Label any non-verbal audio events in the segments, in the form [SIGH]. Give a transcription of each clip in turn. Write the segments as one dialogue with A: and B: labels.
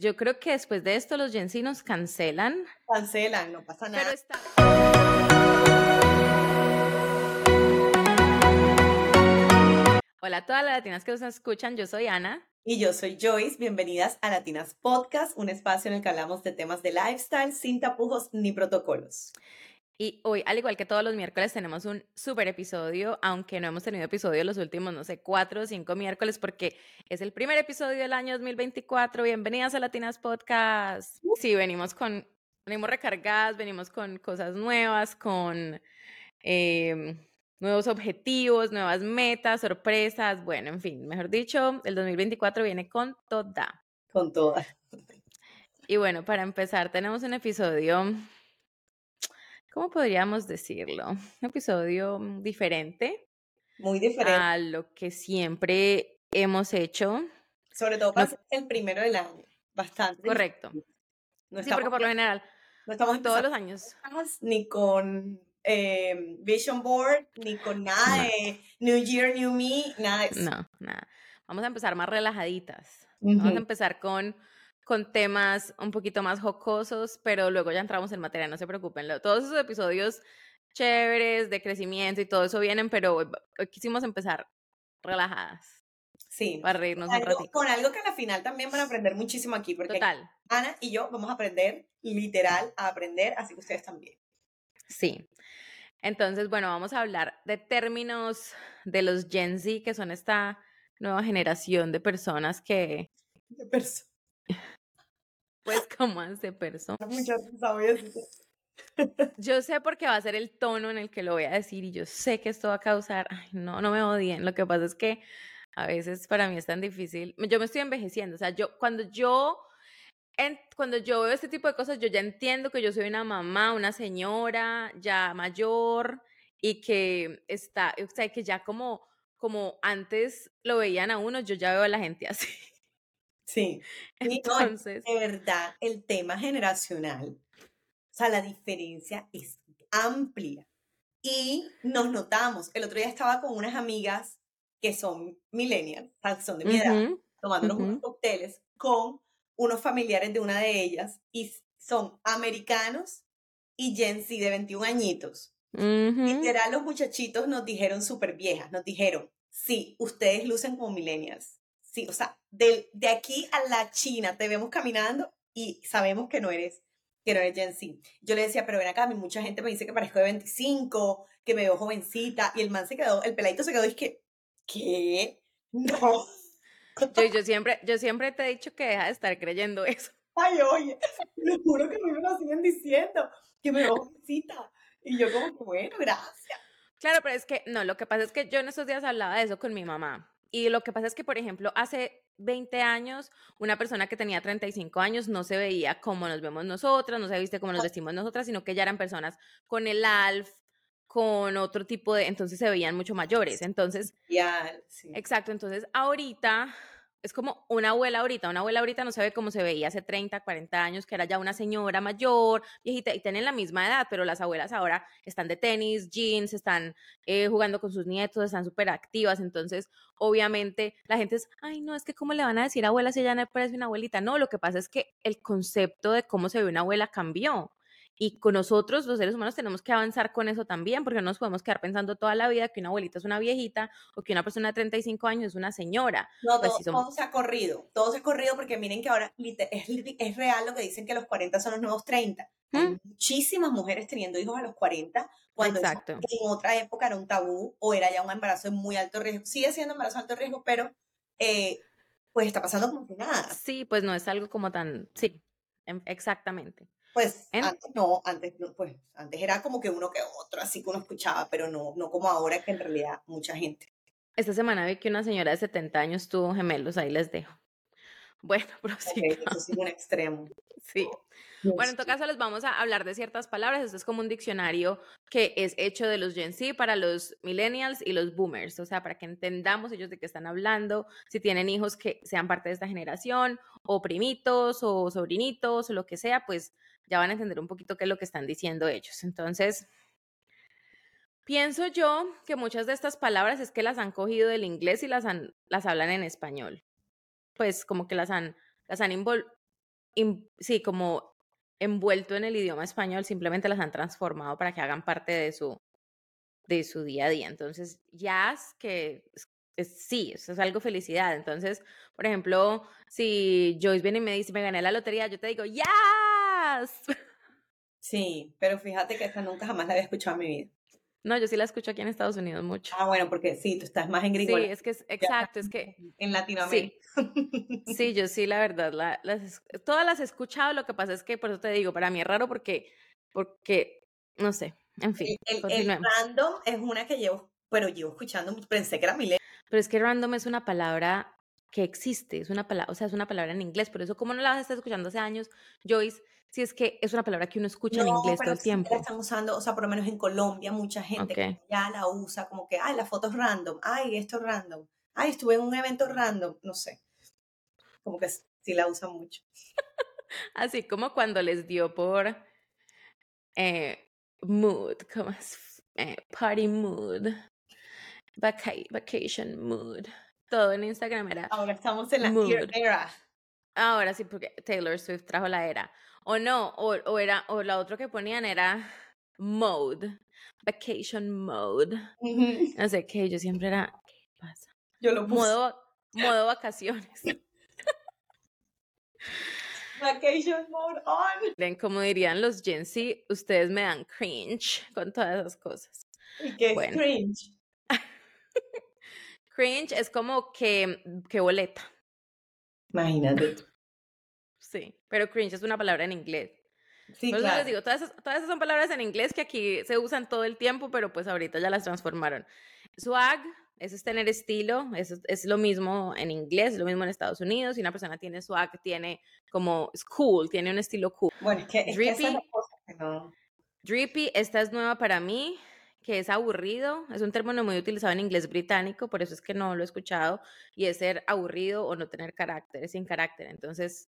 A: Yo creo que después de esto los Gen nos cancelan.
B: Cancelan, no pasa nada.
A: Pero está... Hola a todas las latinas que nos escuchan, yo soy Ana.
B: Y yo soy Joyce, bienvenidas a Latinas Podcast, un espacio en el que hablamos de temas de lifestyle sin tapujos ni protocolos.
A: Y hoy, al igual que todos los miércoles, tenemos un súper episodio, aunque no hemos tenido episodio los últimos, no sé, cuatro o cinco miércoles, porque es el primer episodio del año 2024. Bienvenidas a Latinas Podcast. Sí, venimos con, venimos recargadas, venimos con cosas nuevas, con em, nuevos objetivos, nuevas metas, sorpresas. Bueno, en fin, mejor dicho, el 2024 viene con toda.
B: Con toda.
A: Y bueno, para empezar, tenemos un episodio ¿cómo podríamos decirlo? Un episodio mm, diferente.
B: Muy diferente.
A: A lo que siempre hemos hecho.
B: Sobre todo para el primero del año. Bastante.
A: Correcto. No sí, porque por lo general, no estamos todos los años.
B: Ni con eh, Vision Board, ni con nada de New Year, New Me, nada de eso.
A: No, nada. Vamos a empezar más relajaditas. Vamos a empezar con con temas un poquito más jocosos, pero luego ya entramos en materia, no se preocupen. Todos esos episodios chéveres de crecimiento y todo eso vienen, pero hoy, quisimos empezar relajadas.
B: Sí.
A: Para reírnos un ratito.
B: Con algo que al final también van a aprender muchísimo aquí, porque Total. Ana y yo vamos a aprender, literal, a aprender, así que ustedes también.
A: Sí. Entonces, bueno, vamos a hablar de términos de los Gen Z, que son esta nueva generación de personas que...
B: De personas
A: pues [LAUGHS] como hace persona. [LAUGHS] [LAUGHS] Yo sé porque va a ser el tono en el que lo voy a decir y yo sé que esto va a causar, ay, no, no me odien. Lo que pasa es que a veces para mí es tan difícil. Yo me estoy envejeciendo, o sea, yo cuando yo cuando yo veo este tipo de cosas, yo ya entiendo que yo soy una mamá, una señora ya mayor y que está, o sea, que ya como como antes lo veían a uno, yo ya veo a la gente así.
B: Sí. Entonces. de verdad, el tema generacional, o sea, la diferencia es amplia. Y nos notamos. El otro día estaba con unas amigas que son millennials, son de mi edad, tomando unos cócteles con unos familiares de una de ellas y son americanos y Gen Z de 21 añitos. Literal, los muchachitos nos dijeron súper viejas, nos dijeron, sí, ustedes lucen como millennials Sí, o sea, de, de aquí a la China te vemos caminando y sabemos que no eres que no eres Gen Z. Yo le decía, pero ven acá, a mí mucha gente me dice que parezco de 25, que me veo jovencita, y el man se quedó, el peladito se quedó y es que, ¿qué? [LAUGHS] No.
A: Yo, yo, siempre, yo siempre te he dicho que deja de estar creyendo eso. [LAUGHS]
B: Ay, oye, lo juro que me lo siguen diciendo, que me veo jovencita. Y yo como, bueno, gracias.
A: Claro, pero es que, no, lo que pasa es que yo en estos días hablaba de eso con mi mamá. Y lo que pasa es que, por ejemplo, hace 20 años, una persona que tenía 35 años no se veía como nos vemos nosotras, no se viste como nos vestimos nosotras, sino que ya eran personas con el ALF, con otro tipo de, entonces se veían mucho mayores. Entonces,
B: ya, sí.
A: exacto, entonces ahorita es como una abuela ahorita, una abuela ahorita no se ve cómo se veía hace 30, 40 años, que era ya una señora mayor, viejita, y tienen la misma edad, pero las abuelas ahora están de tenis, jeans, están eh, jugando con sus nietos, están súper activas, entonces obviamente la gente es, ay, no, es que cómo le van a decir abuela si ella no parece una abuelita, no, lo que pasa es que el concepto de cómo se ve una abuela cambió. Y con nosotros, los seres humanos, tenemos que avanzar con eso también, porque no nos podemos quedar pensando toda la vida que una abuelita es una viejita o que una persona de 35 años es una señora.
B: No, pues todo, se ha corrido, todo se ha corrido porque miren que ahora [LAUGHS] es, es real lo que dicen que los 40 son los nuevos 30. Hay ¿Mm? muchísimas mujeres teniendo hijos a los 40, cuando en otra época era un tabú o era ya un embarazo de muy alto riesgo. Sigue siendo embarazo de alto riesgo, pero eh, pues está pasando como que nada.
A: Sí, pues no es algo como tan, sí, em, exactamente.
B: Pues antes no, antes pues antes era como que uno que otro, así que uno escuchaba, pero no, no como ahora que en realidad mucha gente.
A: Esta semana vi que una señora de 70 años tuvo gemelos, ahí les dejo. Bueno, [LAUGHS]
B: okay, eso sí un extremo.
A: Sí. Bueno, en todo caso les vamos a hablar de ciertas palabras. Este es como un diccionario que es hecho de los Gen Z para los millennials y los boomers, o sea, para que entendamos ellos de qué están hablando, si tienen hijos que sean parte de esta generación, o primitos, o sobrinitos, o lo que sea, pues ya van a entender un poquito qué es lo que están diciendo ellos. Entonces, pienso yo que muchas de estas palabras es que las han cogido del inglés y las, las hablan en español. Pues como que las han, las han sí, como envuelto en el idioma español, simplemente las han transformado para que hagan parte de su, de su día a día. Entonces, jazz, que sí, eso es algo felicidad. Entonces, por ejemplo, si Joyce viene y me dice, me gané la lotería, yo te digo, ¡Yes! [LAUGHS]
B: Sí, pero fíjate que esta nunca jamás la había escuchado en mi vida.
A: No, yo sí la escucho aquí en Estados Unidos mucho.
B: Ah, bueno, porque sí, tú estás más en gringo.
A: Sí, es que es exacto, es que
B: en Latinoamérica.
A: Sí, yo sí, la verdad, las, todas las he escuchado, lo que pasa es que por eso te digo, para mí es raro porque, porque, no sé, en fin.
B: El, random es una que llevo, pero llevo escuchando, pensé que era milenio.
A: Pero es que random es una palabra que existe, es una palabra, o sea, es una palabra en inglés, por eso como no la vas a estar escuchando hace años, Joyce, si es que es una palabra que uno escucha en inglés todo el tiempo.
B: La están usando, o sea, por lo menos en Colombia, mucha gente ya la usa como que, ay, la foto es random, ay, esto es random, ay, estuve en un evento random, no sé. Como que sí la usan mucho. [LAUGHS]
A: Así como cuando les dio por eh, mood, como eh, party mood, vacation mood. Todo en Instagram era.
B: Ahora estamos en la era.
A: Ahora sí, porque Taylor Swift trajo la era. O no, o, o era, o la otra que ponían era mode, vacation mode. No sé qué, yo siempre era, ¿qué pasa?
B: Yo lo puse.
A: Modo, modo vacaciones. [LAUGHS]
B: Vacation mode on.
A: Ven, como dirían los Gen Z, ustedes me dan cringe [LAUGHS] con todas esas cosas.
B: ¿Y qué es cringe? [LAUGHS]
A: cringe es como que, que boleta.
B: Imagínate.
A: Sí, pero cringe es una palabra en inglés.
B: Sí, claro. les
A: digo, todas esas, todas esas son palabras en inglés que aquí se usan todo el tiempo, pero pues ahorita ya las transformaron. Swag, eso es tener estilo, eso es lo mismo en inglés, es lo mismo en Estados Unidos. Si una persona tiene swag, tiene como cool, tiene un estilo cool.
B: Bueno, es que,
A: Drippy,
B: es que no.
A: Drippy, esta es nueva para mí, que es aburrido, es un término muy utilizado en inglés británico, por eso es que no lo he escuchado, y es ser aburrido o no tener carácter, es sin carácter. Entonces,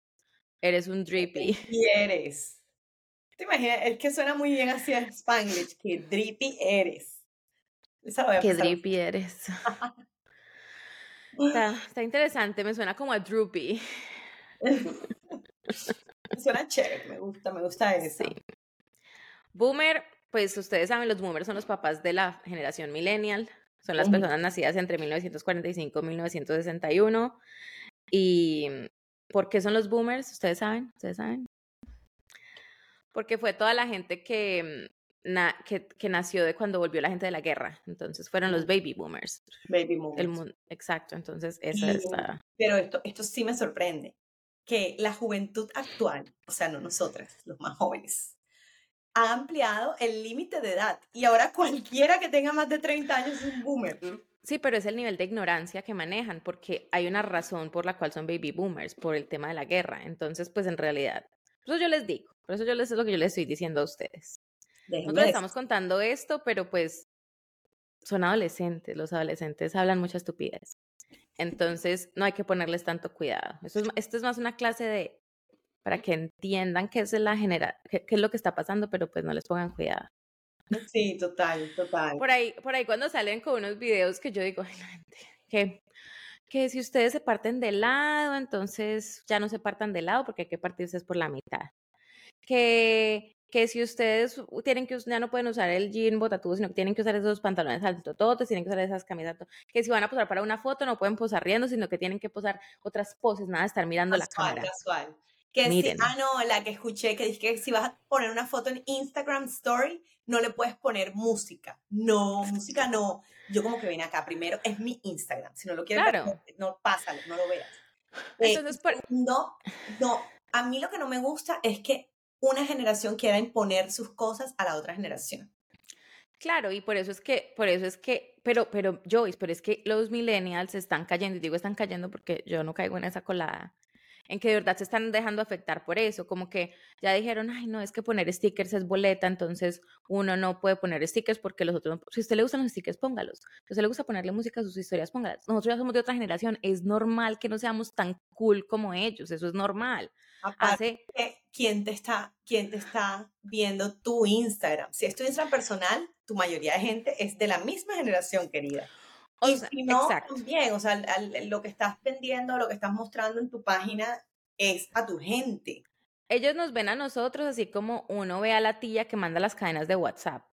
A: Eres un drippy.
B: Y eres. ¿Te imaginas? Es que suena muy bien así en Spanglish, que drippy eres.
A: que drippy eres. [LAUGHS] está, interesante, me suena como a droopy. [LAUGHS]
B: suena chévere, me gusta, me gusta eso. Sí.
A: Boomer, pues ustedes saben, los boomers son los papás de la generación millennial. Son las personas nacidas entre 1945 y 1961. Y ¿Por qué son los boomers? ¿Ustedes saben? ¿Ustedes saben? Porque fue toda la gente que, mm, que, nació de cuando volvió la gente de la guerra. Entonces fueron los baby boomers.
B: Baby boomers.
A: exacto, entonces esa es la...
B: Pero esto, esto sí me sorprende, que la juventud actual, o sea, no nosotras, los más jóvenes, ha ampliado el límite de edad y ahora [LAUGHS] cualquiera que tenga más de 30 años es un boomer.
A: Sí, pero es el nivel de ignorancia que manejan, porque hay una razón por la cual son baby boomers, por el tema de la guerra. Entonces, pues en realidad, por eso yo les digo, por eso yo les es lo que yo les estoy diciendo a ustedes. Nosotros estamos contando esto, pero pues son adolescentes, los adolescentes hablan mucha estupidez. Entonces, no hay que ponerles tanto cuidado. Esto es, esto es más una clase de para que entiendan qué es la general, qué es lo que está pasando, pero pues no les pongan cuidado.
B: Sí, total, total.
A: Por ahí, por ahí cuando salen con unos videos que yo digo, ay, la gente, que, que si ustedes se parten de lado, entonces ya no se partan de lado porque hay que partirse por la mitad. Que, que si ustedes tienen que ya no pueden usar el jean botatudo, sino que tienen que usar esos pantalones altototes, tienen que usar esas camisas, que si van a posar para una foto no pueden posar riendo, sino que tienen que posar otras poses, nada de estar mirando la cámara.
B: Casual. Que si, ah, no, la que escuché que dije que si vas a poner una foto en Instagram Story, no le puedes poner música. No, música no. Yo como que vine acá, primero es mi Instagram. Si no lo quieres ver, no, pásalo, no lo veas. Eh, Entonces, no, no, a mí lo que no me gusta es que una generación quiera imponer sus cosas a la otra generación.
A: Claro, y por eso es que, por eso es que, pero, pero Joyce, pero es que los millennials están cayendo, y digo están cayendo porque yo no caigo en esa colada, en que de verdad se están dejando afectar por eso, como que ya dijeron, ay, no, es que poner stickers es boleta, entonces uno no puede poner stickers porque los otros, si a usted le gustan los stickers, póngalos. Si a usted le gusta ponerle música a sus historias, póngalas. Nosotros ya somos de otra generación, es normal que no seamos tan cool como ellos, eso es normal.
B: Aparte, ¿quién, te está, ¿quién te está viendo tu Instagram? Si es tu Instagram personal, tu mayoría de gente es de la misma generación, querida. O y si no, también, o sea, lo que estás vendiendo, lo que estás mostrando en tu página es a tu gente.
A: ellos nos ven a nosotros así como uno ve a la tía que manda las cadenas de WhatsApp.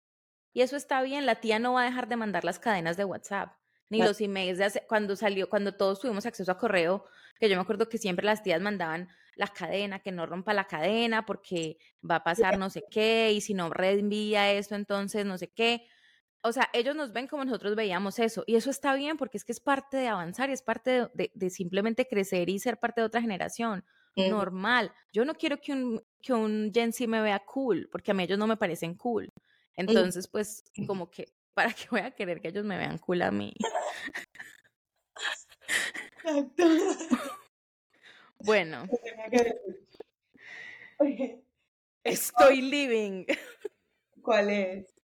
A: Y eso está bien, la tía no va a dejar de mandar las cadenas de WhatsApp, ni los emails de cuando salió, cuando todos tuvimos acceso a correo, que yo me acuerdo que siempre las tías mandaban la cadena, que no rompa la cadena porque va a pasar no sé qué, y si no reenvía esto, entonces no sé qué. O sea, ellos nos ven como nosotros veíamos eso, y eso está bien porque es que es parte de avanzar y es parte de simplemente crecer y ser parte de otra generación normal. Yo no quiero que un, que un Gen Z me vea cool, porque a mí ellos no me parecen cool. Entonces, pues, como que, [LAUGHS] ¿para qué voy a querer que ellos me vean cool a mí? [LAUGHS] bueno. [LAUGHS] Estoy living.
B: ¿Cuál es?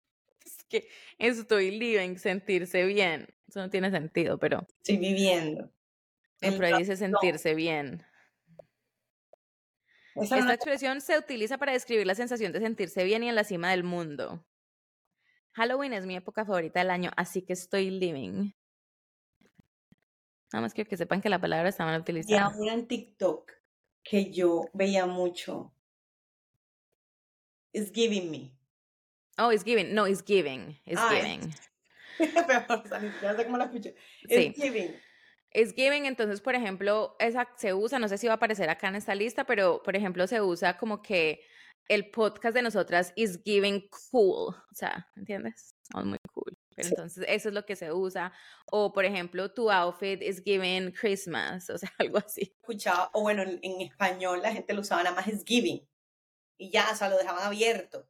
A: Es que estoy living, sentirse bien. Eso no tiene sentido, pero.
B: Estoy viviendo.
A: Pero ahí dice sentirse bien. Esta expresión se utiliza para describir la sensación de sentirse bien y en la cima del mundo. Halloween es mi época favorita del año, así que estoy living. Nada más quiero que sepan que la palabra está mal utilizada.
B: Y en TikTok que yo veía mucho. It's giving me.
A: Oh, it's giving. No, it's giving. It's giving. [LAUGHS]
B: sé cómo la escuché. It's giving.
A: Es giving, entonces, por ejemplo, esa se usa, no sé si va a aparecer acá en esta lista, pero, por ejemplo, se usa como que el podcast de nosotras is giving cool, o sea, ¿entiendes? Es muy cool. Pero entonces eso es lo que se usa. O, por ejemplo, tu outfit is giving Christmas, o sea, [LAUGHS] algo así.
B: Escuchaba, o bueno, en, español la gente lo usaba nada más is giving. Y ya, o sea, lo dejaban abierto.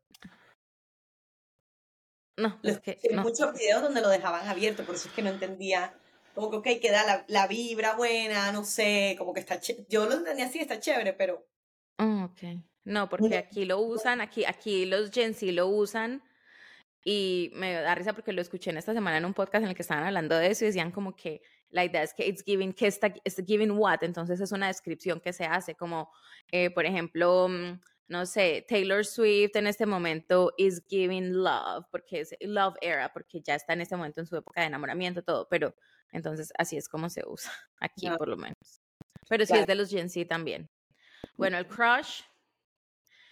A: No, es que.
B: no. muchos videos donde lo dejaban abierto, por eso es que no entendía como que, ok, queda la, la vibra buena, no sé, como que está Yo lo entendía así, está chévere, pero...
A: Oh, ok. No, porque aquí lo usan, aquí, aquí los Gen Z lo usan y me da risa porque lo escuché en esta semana en un podcast en el que estaban hablando de eso y decían como que la idea es que it's giving, que está, it's giving what, entonces es una descripción que se hace como, eh, por ejemplo, mm, no sé, Taylor Swift en este momento is giving love, porque es love era, porque ya está en este momento en su época de enamoramiento, todo, pero entonces, así es como se usa [LAUGHS] aquí, por lo menos. Pero sí es de los Gen Z también. Bueno, el crush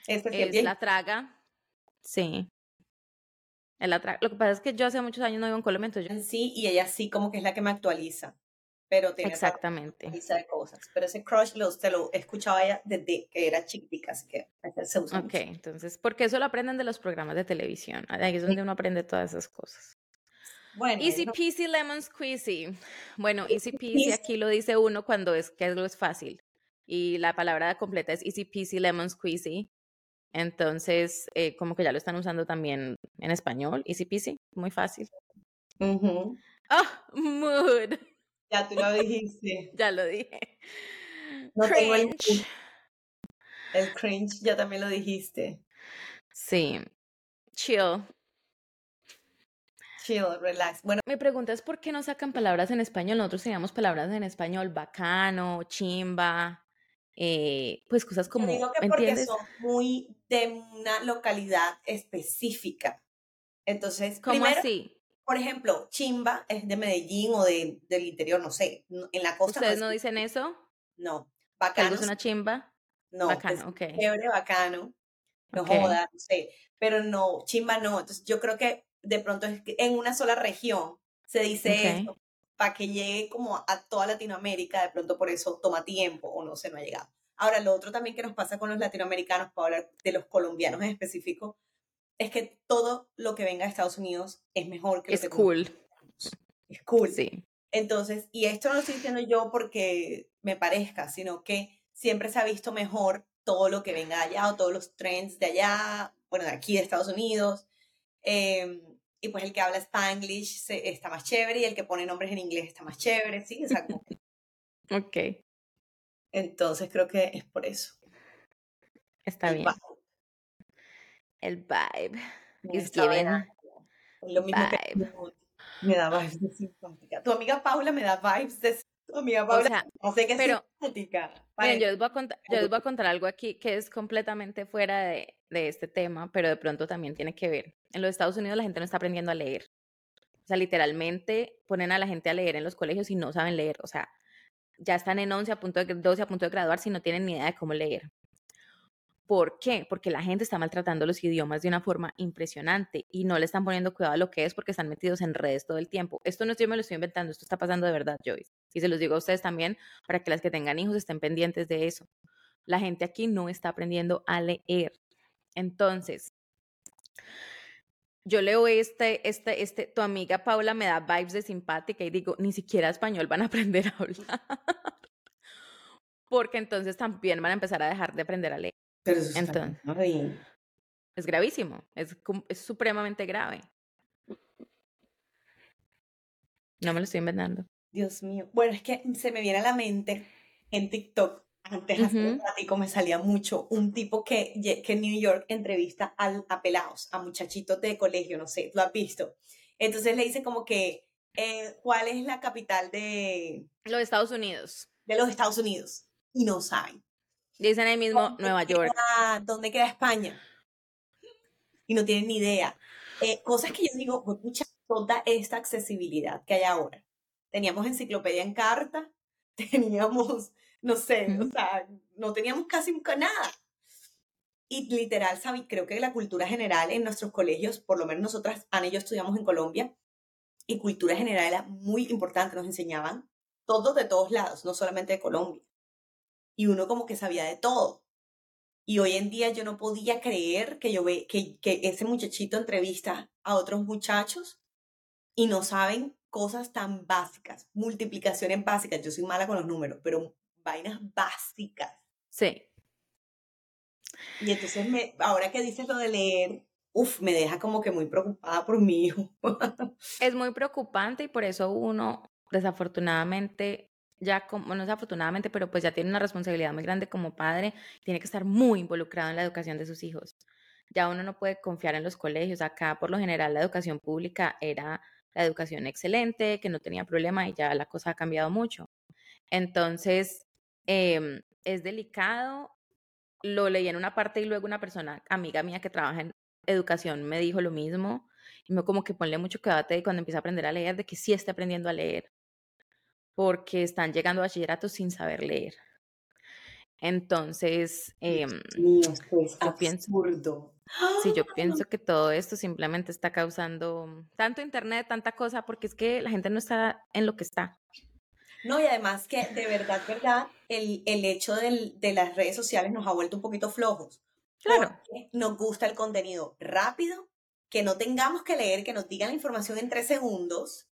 A: este es la traga. Sí. El la Lo que pasa es que yo hace muchos años no vivo en Colombia, entonces
B: yo... Sí, y ella sí como que es la que me actualiza. Pero tiene
A: Exactamente.
B: de cosas. Pero ese crush lo, te lo escuchaba ella desde que era chiquitica, así que se usa
A: Ok, entonces, porque eso lo aprenden de los programas de televisión. Ahí es donde uno aprende todas esas cosas. Bueno, easy peasy lemon squeezy. Bueno, easy peasy aquí lo dice uno cuando es que algo es fácil. Y la palabra completa es easy peasy lemon squeezy. Entonces, eh, como que ya lo están usando también en español, easy peasy, muy fácil. Ah, mood.
B: Ya tú lo dijiste. [LAUGHS]
A: ya lo dije.
B: cringe. el cringe ya también lo dijiste.
A: Sí. Chill
B: relax. Bueno,
A: me preguntas por qué no sacan palabras en español. Nosotros teníamos palabras en español, bacano, chimba, eh, pues cosas como.
B: Yo digo que porque son muy de una localidad específica. Entonces,
A: ¿cómo así?
B: Por ejemplo, chimba es de Medellín o de, del interior, no sé. En la costa.
A: ¿Ustedes no, dicen eso?
B: No. Bacano.
A: ¿Es una chimba?
B: No. Bacano, ok. Chévere, bacano. No joda, no sé. Pero no, chimba no. Entonces, yo creo que de pronto es que en una sola región se dice esto para que llegue como a toda Latinoamérica, de pronto por eso toma tiempo o no se no ha llegado. Ahora, lo otro también que nos pasa con los latinoamericanos, para hablar de los colombianos en específico, es que todo lo que venga de Estados Unidos es mejor que
A: lo es cool.
B: Es cool.
A: Sí.
B: Entonces, y esto no lo estoy diciendo yo porque me parezca, sino que siempre se ha visto mejor todo lo que venga de allá o todos los trends de allá, bueno, de aquí de Estados Unidos. Eh, y pues el que habla Spanglish está más chévere y el que pone nombres en inglés está más chévere, ¿sí? [LAUGHS]
A: Ok.
B: Entonces creo que es por eso.
A: Está bien. El vibe. Es giving.
B: Lo mismo vibe. que me da vibes de simpática. Tu amiga Paula me da vibes de tu amiga Paula. O sea, no sé qué pero, simpática.
A: Miren, yo les, voy a contar, yo les voy a contar algo aquí que es completamente fuera de, de este tema, pero de pronto también tiene que ver. En los Estados Unidos la gente no está aprendiendo a leer. O sea, literalmente ponen a la gente a leer en los colegios y no saben leer. O sea, ya están en 11 a punto de 12 a punto de graduar si no tienen ni idea de cómo leer. ¿Por qué? Porque la gente está maltratando los idiomas de una forma impresionante y no le están poniendo cuidado a lo que es porque están metidos en redes todo el tiempo. Esto no es yo me lo estoy inventando, esto está pasando de verdad, Joyce. Y se los digo a ustedes también para que las que tengan hijos estén pendientes de eso. La gente aquí no está aprendiendo a leer. Entonces, yo leo este, este, este, tu amiga Paula me da vibes de simpática y digo, ni siquiera español van a [LAUGHS] aprender a hablar. Porque entonces también van a empezar a dejar de aprender a leer.
B: Pero eso Entonces,
A: es gravísimo, es, es supremamente grave. No me lo estoy inventando.
B: Dios mío. Bueno, es que se me viene a la mente en TikTok, antes uh -huh. me salía mucho, un tipo que, que en New York entrevista al, a pelados, a muchachitos de colegio, no sé, lo has visto. Entonces le dice como que, eh, ¿cuál es la capital de...
A: Los Estados Unidos.
B: De los Estados Unidos. Y no saben.
A: Dicen ahí mismo Nueva York.
B: ¿Dónde queda España? Y no tienen ni idea. Eh, cosas que yo digo, mucha toda esta accesibilidad que hay ahora. Teníamos enciclopedia en carta, [LAUGHS] teníamos, no sé, o sea, no teníamos casi nada. Y literal, ¿sabes? creo que la cultura general en nuestros colegios, por lo menos nosotras, Ana y yo estudiamos en Colombia, y cultura general era muy importante, nos enseñaban todos de todos lados, no solamente de Colombia y uno como que sabía de todo. Y hoy en día yo no podía creer que yo ve que, que ese muchachito entrevista a otros muchachos y no saben cosas tan básicas, multiplicaciones básicas. Yo soy mala con los números, pero vainas básicas.
A: Sí.
B: Y entonces me, ahora que dices lo de leer, uff, me deja como que muy preocupada por mi hijo.
A: es muy preocupante y por eso uno, desafortunadamente, ya como, no desafortunadamente, pero pues ya tiene una responsabilidad muy grande como padre, tiene que estar muy involucrado en la educación de sus hijos. Ya uno no puede confiar en los colegios. Acá, por lo general, la educación pública era la educación excelente, que no tenía problema y ya la cosa ha cambiado mucho. Entonces, em, es delicado. Lo leí en una parte y luego una persona, amiga mía que trabaja en educación, me dijo lo mismo. Y me como que ponle mucho cuidado cuando empieza a aprender a leer, de que sí esté aprendiendo a leer porque están llegando a bachillerato sin saber leer. Entonces, eh,
B: es absurdo.
A: sí, yo pienso que todo esto simplemente está causando tanto internet, tanta cosa, porque es que la gente no está en lo que está.
B: No, y además que de verdad, verdad, el, el hecho del, de las redes sociales nos ha vuelto un poquito flojos.
A: Claro.
B: nos gusta el contenido rápido, que no tengamos que leer, que nos digan la información en tres segundos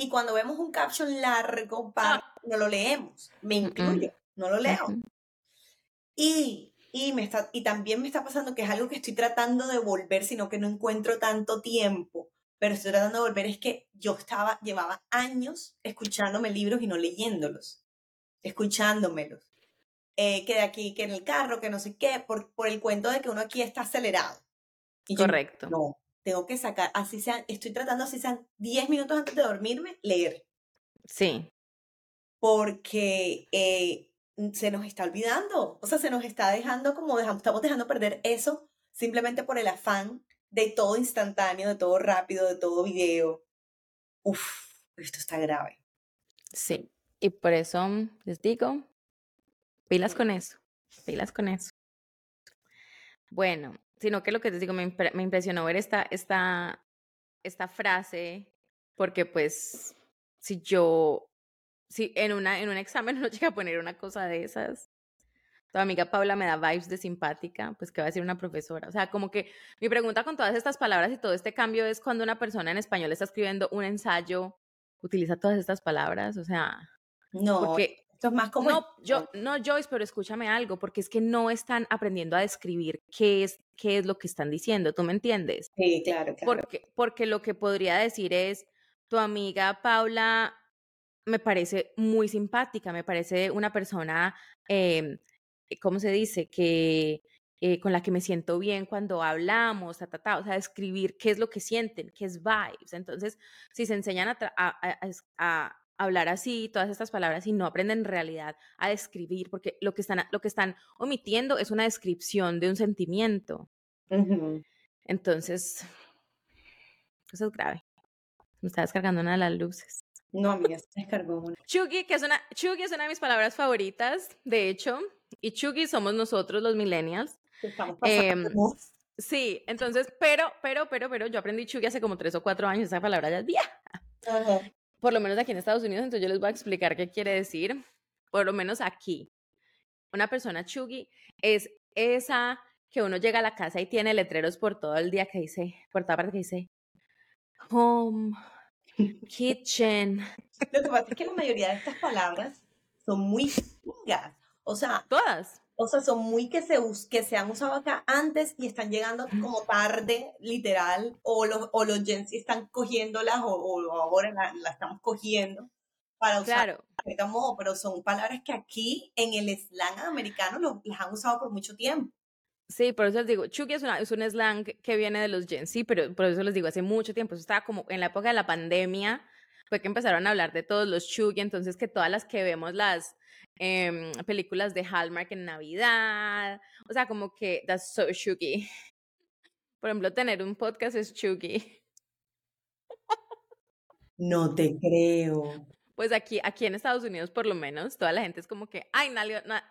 B: y cuando vemos un caption largo, ah. no lo leemos. Me incluyo, no lo leo. Y, y, me está, y también me está pasando que es algo que estoy tratando de volver, sino que no encuentro tanto tiempo. Pero estoy tratando de volver, es que yo estaba, llevaba años escuchándome libros y no leyéndolos, escuchándomelos. Eh, que de aquí, que en el carro, que no sé qué, por, por el cuento de que uno aquí está acelerado.
A: Correcto.
B: no, tengo que sacar, así sean, estoy tratando así sean 10 minutos antes de dormirme, leer.
A: Sí.
B: Porque eh, se nos está olvidando, o sea, se nos está dejando como dejamos, estamos dejando perder eso simplemente por el afán de todo instantáneo, de todo rápido, de todo video. Uf, esto está grave.
A: Sí, y por eso les digo, pilas con eso, pilas con eso. Bueno, sino que lo que te digo, me, me impresionó ver esta, esta, esta frase, porque pues si yo, si en, una, en un examen [LAUGHS] no llega a poner una cosa de esas, tu amiga Paula me da vibes de simpática, pues que va a decir una profesora. O sea, como que mi pregunta con todas estas palabras y todo este cambio es cuando una persona en español está escribiendo un ensayo, utiliza todas estas palabras, o sea,
B: no, porque esto es más como...
A: No, yo, no, Joyce, pero escúchame algo, porque es que no están aprendiendo a describir qué es, qué es lo que están diciendo, ¿tú me entiendes?
B: Sí, claro, claro.
A: Porque, porque lo que podría decir es, tu amiga Paula me parece muy simpática, me parece una persona, eh, ¿cómo se dice? Que... Eh, con la que me siento bien cuando hablamos, ta, ta, ta, o sea, describir qué es lo que sienten, qué es vibes. Entonces, si se enseñan a, a, a, hablar así, todas estas palabras, y no aprenden en realidad a describir, porque lo que están, lo que están omitiendo es una descripción de un sentimiento. Entonces, eso es grave. Me está descargando una de las luces.
B: No, amiga, se descargó una.
A: Chugi, que es una, Chugi es una de mis palabras favoritas, de hecho, y Chugi somos nosotros los millennials.
B: Estamos pasando.
A: Em, sí, entonces, pero, pero, pero, pero, yo aprendí chuggy hace como tres o cuatro años, esa palabra ya es vieja. Por lo menos aquí en Estados Unidos, entonces yo les voy a explicar qué quiere decir, por lo menos aquí. Una persona chuggy es esa que uno llega a la casa y tiene letreros por todo el día que dice, por toda parte que dice, home, [LAUGHS] kitchen.
B: Lo que pasa es que la mayoría de estas palabras son muy gringas. O sea,
A: todas.
B: O sea, son muy que se, que se han usado acá antes y están llegando como tarde, literal, o los, o los gens están cogiéndolas o, o ahora las la estamos cogiendo para usar. Claro. pero son palabras que aquí en el slang americano las han usado por mucho tiempo.
A: Sí, por eso les digo, Chucky es, es un slang que viene de los Gen Z, pero por eso les digo, hace mucho tiempo, eso estaba como en la época de la pandemia, fue que empezaron a hablar de todos los Chucky, entonces que todas las que vemos las em, películas de Hallmark en Navidad, o sea, como que that's so Chucky. Por ejemplo, tener un podcast es Chucky.
B: No te creo
A: pues aquí, aquí en Estados Unidos por lo menos, toda la gente es como que, ay, no,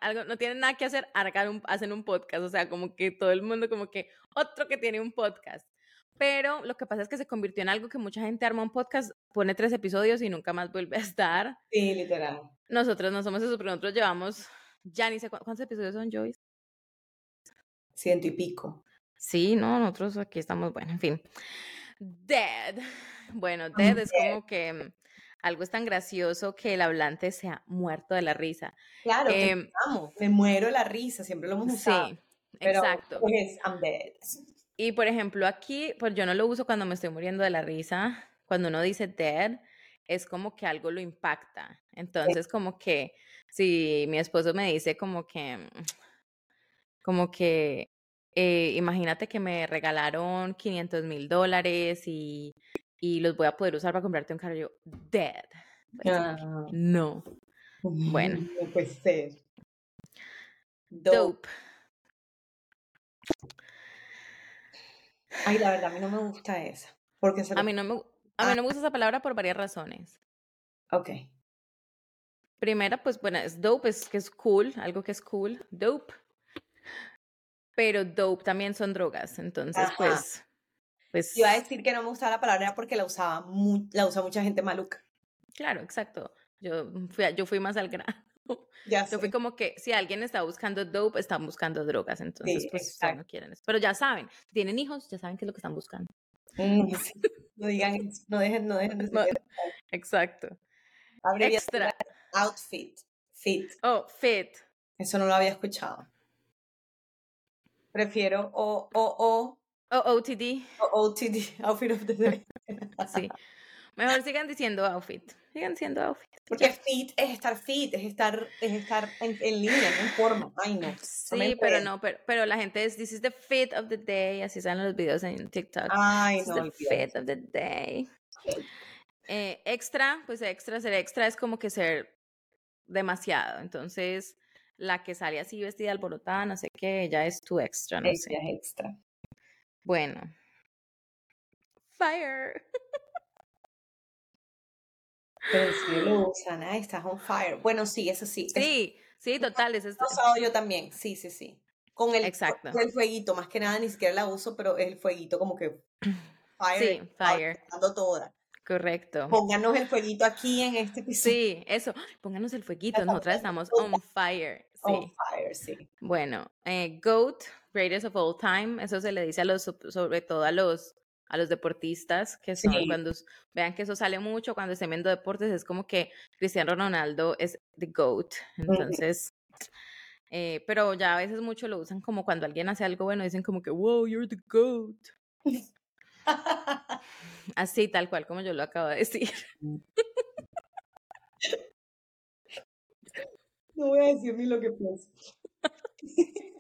A: algo, no tienen nada que hacer, un, hacen un podcast, o sea, como que todo el mundo como que otro que tiene un podcast. Pero lo que pasa es que se convirtió en algo que mucha gente arma un podcast, pone tres episodios y nunca más vuelve a estar.
B: Sí, literal.
A: Nosotros no somos eso, pero nosotros llevamos, ya ni sé cuántos episodios son, Joyce.
B: Ciento y pico.
A: Sí, no, nosotros aquí estamos, bueno, en fin. Dead. Bueno, Dead es como que algo es tan gracioso que el hablante se ha muerto de la risa.
B: Claro, eh, me muero la risa, siempre lo hemos usado. Sí, exacto. Pues, I'm dead.
A: Y por ejemplo, aquí, pues yo no lo uso cuando me estoy muriendo de la risa. Cuando uno dice dead, es como que algo lo impacta. Entonces, como que si mi esposo me dice como que, [SNIFFS] como que, eh, imagínate que me regalaron 500 mil dólares y y los voy a poder usar para comprarte un carro. Yo, dead. Ah. No. Bueno. [LAUGHS]
B: No puede ser.
A: Dope.
B: Ay, la verdad, a mí no me gusta esa. Porque
A: a, mí no me, a mí no me gusta esa palabra por varias razones.
B: Ok.
A: Primera, pues bueno, es dope, es que es cool, algo que es cool, dope. Pero dope también son drogas, entonces pues pues
B: Iba a decir que no me gustaba la palabra porque la usaba la usa mucha gente maluca.
A: Claro, exacto. Yo fui, yo fui más al grano. [LAUGHS] Ya yo fui como que si alguien está buscando dope, están buscando drogas, entonces pues no quieren eso. Pero ya saben, si tienen hijos, ya saben qué es lo que están buscando.
B: Mm, no digan, no dejen, no dejen de [LAUGHS] [LAUGHS]
A: Exacto. Extra.
B: Outfit. Fit.
A: Oh, fit.
B: Eso no lo había escuchado. Prefiero o, o, o
A: o OTD.
B: O OTD, outfit of the day.
A: sí. Mejor sigan diciendo outfit. Sigan diciendo outfit.
B: Porque fit es estar fit, es estar, es estar en, línea, en forma. Ay, no.
A: Sí, pero no, pero, pero la gente es, this is the fit of the day, así salen los videos en TikTok.
B: Ay, this
A: no. Is the fit of the day. Eh, extra, pues extra, ser extra es como que ser demasiado. Entonces, la que sale así vestida alborotada, no sé qué, ella es tu extra, no sé.
B: Es extra.
A: Bueno. Fire. [LAUGHS]
B: Pero si lo usan, estás on fire. Bueno, sí, eso sí.
A: Sí, sí, total.
B: Eso es... usado yo también, sí, sí, sí. Con el, Exacto. Con el fueguito, más que nada ni siquiera la uso, pero el fueguito como que
A: fire. [CLEARS THROAT] Sí, fire.
B: Dando toda.
A: Correcto.
B: Pónganos el fueguito aquí en este episodio.
A: Sí, eso. Pónganos el [LAUGHS] fueguito. Nosotras estamos on fire. Sí.
B: On fire, sí.
A: Bueno, eh, GOAT, greatest of all time, eso se le dice a los, sobre todo a los, a los deportistas, que son cuando vean que eso sale mucho, cuando estén viendo deportes, es como que Cristiano Ronaldo es the GOAT. Entonces, eh, pero ya a veces mucho lo usan como cuando alguien hace algo bueno, dicen como que, wow, you're the GOAT. [LAUGHS] Así, tal cual como yo lo acabo de decir. [LAUGHS]
B: No voy a decir ni lo que pienso. [LAUGHS]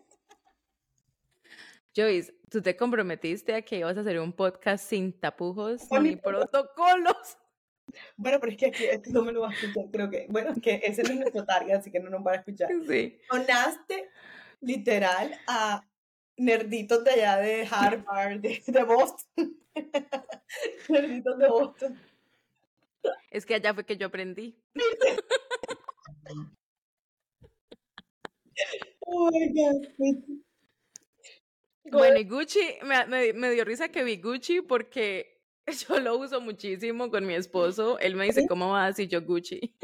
A: Joyce, tú te comprometiste a que ibas a hacer un podcast sin tapujos ni protocolos. [LAUGHS]
B: Bueno, pero es que aquí esto no me lo va a escuchar, creo que. Bueno, que ese no es nuestro target, así que no nos va a escuchar. [LAUGHS]
A: Sí.
B: Donaste literal a nerditos de allá de Harvard, de, de Boston. [LAUGHS] nerditos de Boston.
A: Es que allá fue que yo aprendí.
B: oh my God.
A: Bueno, y Gucci, me, me, dio risa que vi Gucci porque [LAUGHS] yo lo uso muchísimo con mi esposo. Él me dice, ¿cómo vas? Y yo Gucci.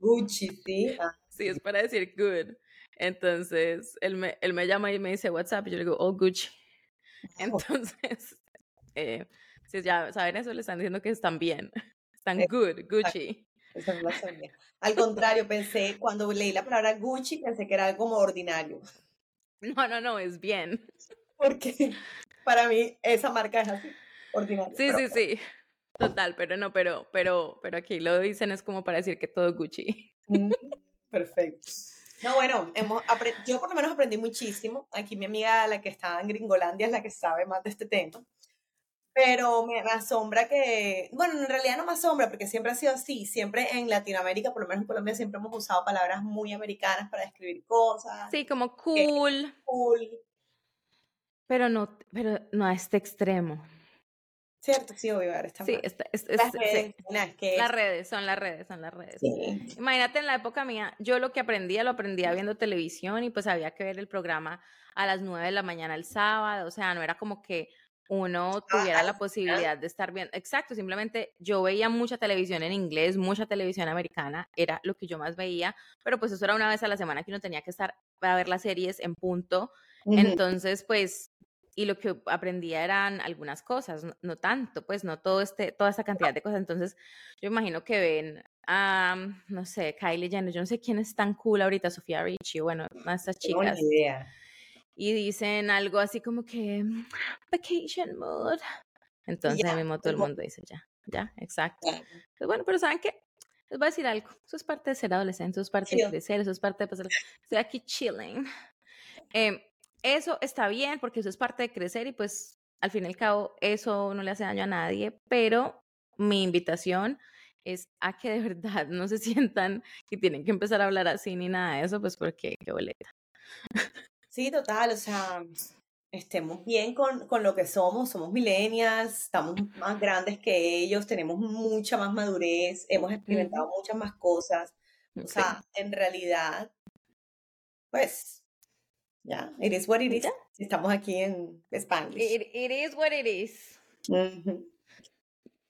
B: Gucci, sí. Ah, [LAUGHS]
A: sí, es para decir good. Entonces, él me, él me llama y me dice, WhatsApp, y yo le digo, oh, Gucci. [LAUGHS] Entonces, eh, si ya saben eso, le están diciendo que están bien. Están good, Gucci.
B: Al contrario, pensé, cuando leí la palabra Gucci, pensé que era algo como ordinario.
A: No, no, no, es bien.
B: Porque [LAUGHS] para mí esa marca es así, ordinaria.
A: Sí, sí, sí. Total, pero no, pero, pero, pero aquí lo dicen es como para decir que todo Gucci.
B: Mm, perfecto. [LAUGHS] No, bueno, hemos yo por lo menos aprendí muchísimo. Aquí mi amiga, la que está en Gringolandia, es la que sabe más de este tema. Pero me, asombra que, bueno, en realidad no me asombra porque siempre ha sido así. Siempre en Latinoamérica, por lo menos en Colombia, siempre hemos usado palabras muy americanas para describir cosas.
A: Sí, como cool.
B: Cool.
A: Pero no, pero no a este extremo.
B: Cierto, sí, obvio,
A: Sí, las, redes, las redes, son las redes, son las redes. Imagínate en la época mía, yo lo que aprendía, lo aprendía viendo televisión y pues había que ver el programa a las 9 de la mañana el sábado, o sea, no era como que uno tuviera la posibilidad de estar viendo. Exacto, simplemente yo veía mucha televisión en inglés, mucha televisión americana, era lo que yo más veía, pero pues eso era una vez a la semana que uno tenía que estar a ver las series en punto. Entonces, pues y lo que aprendía eran algunas cosas, no, tanto, pues no todo este, toda esta cantidad de cosas. Entonces, yo imagino que ven a, no sé, Kylie Jenner, yo no sé quién es tan cool ahorita, Sofía Richie, bueno, de estas chicas.
B: idea.
A: Y dicen algo así como que, vacation mood. Entonces, mismo todo el mundo dice, ya, ya, exacto. Pues bueno, pero ¿saben qué? Les voy a decir algo. Eso es parte de ser adolescente, eso es parte de crecer, eso es parte de pasar. [LAUGHS] Estoy aquí chilling. Eh, eso está bien porque eso es parte de crecer y pues al fin y al cabo eso no le hace daño a nadie, pero mi invitación es a que de [LAUGHS] verdad no se sientan que tienen que empezar a hablar así ni nada de eso, pues porque qué boleta.
B: Sí, total, o sea, estemos bien con, con, lo que somos, somos millennials, estamos más grandes que ellos, tenemos mucha más madurez, hemos experimentado muchas más cosas, o sea, en realidad, pues ya, it is what it is. Estamos aquí en Spanish.
A: It, is what it is.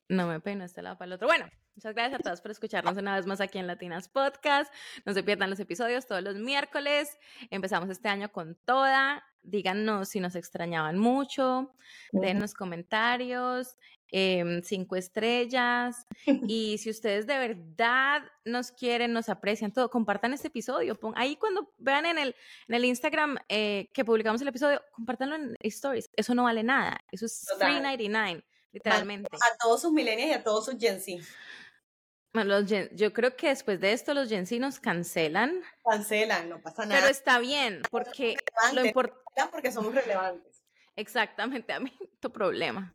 A: No me pena este lado para el otro. Bueno, muchas gracias a todos por escucharnos una vez más aquí en Latinas Podcast. No se pierdan los episodios todos los miércoles. Empezamos este año con toda díganos si nos extrañaban mucho, denos comentarios, em, cinco estrellas. [LAUGHS] y si ustedes de verdad nos quieren, nos aprecian, todo, compartan este episodio. ahí cuando vean en el, en el Instagram eh, que publicamos el episodio, compártanlo en stories. Eso no vale nada. Eso es Total. 3.99, literalmente.
B: A, todos sus millennials y a todos sus Gen Z.
A: Los yo creo que después de esto los Gen Z nos cancelan.
B: Cancelan, no pasa nada.
A: Pero está bien, porque lo importante
B: porque somos relevantes.
A: Exactamente, a mí [LAUGHS] tu problema.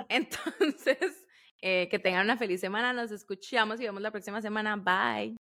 A: [LAUGHS] Entonces, eh, que tengan una feliz semana, nos escuchamos y vemos la próxima semana. Bye.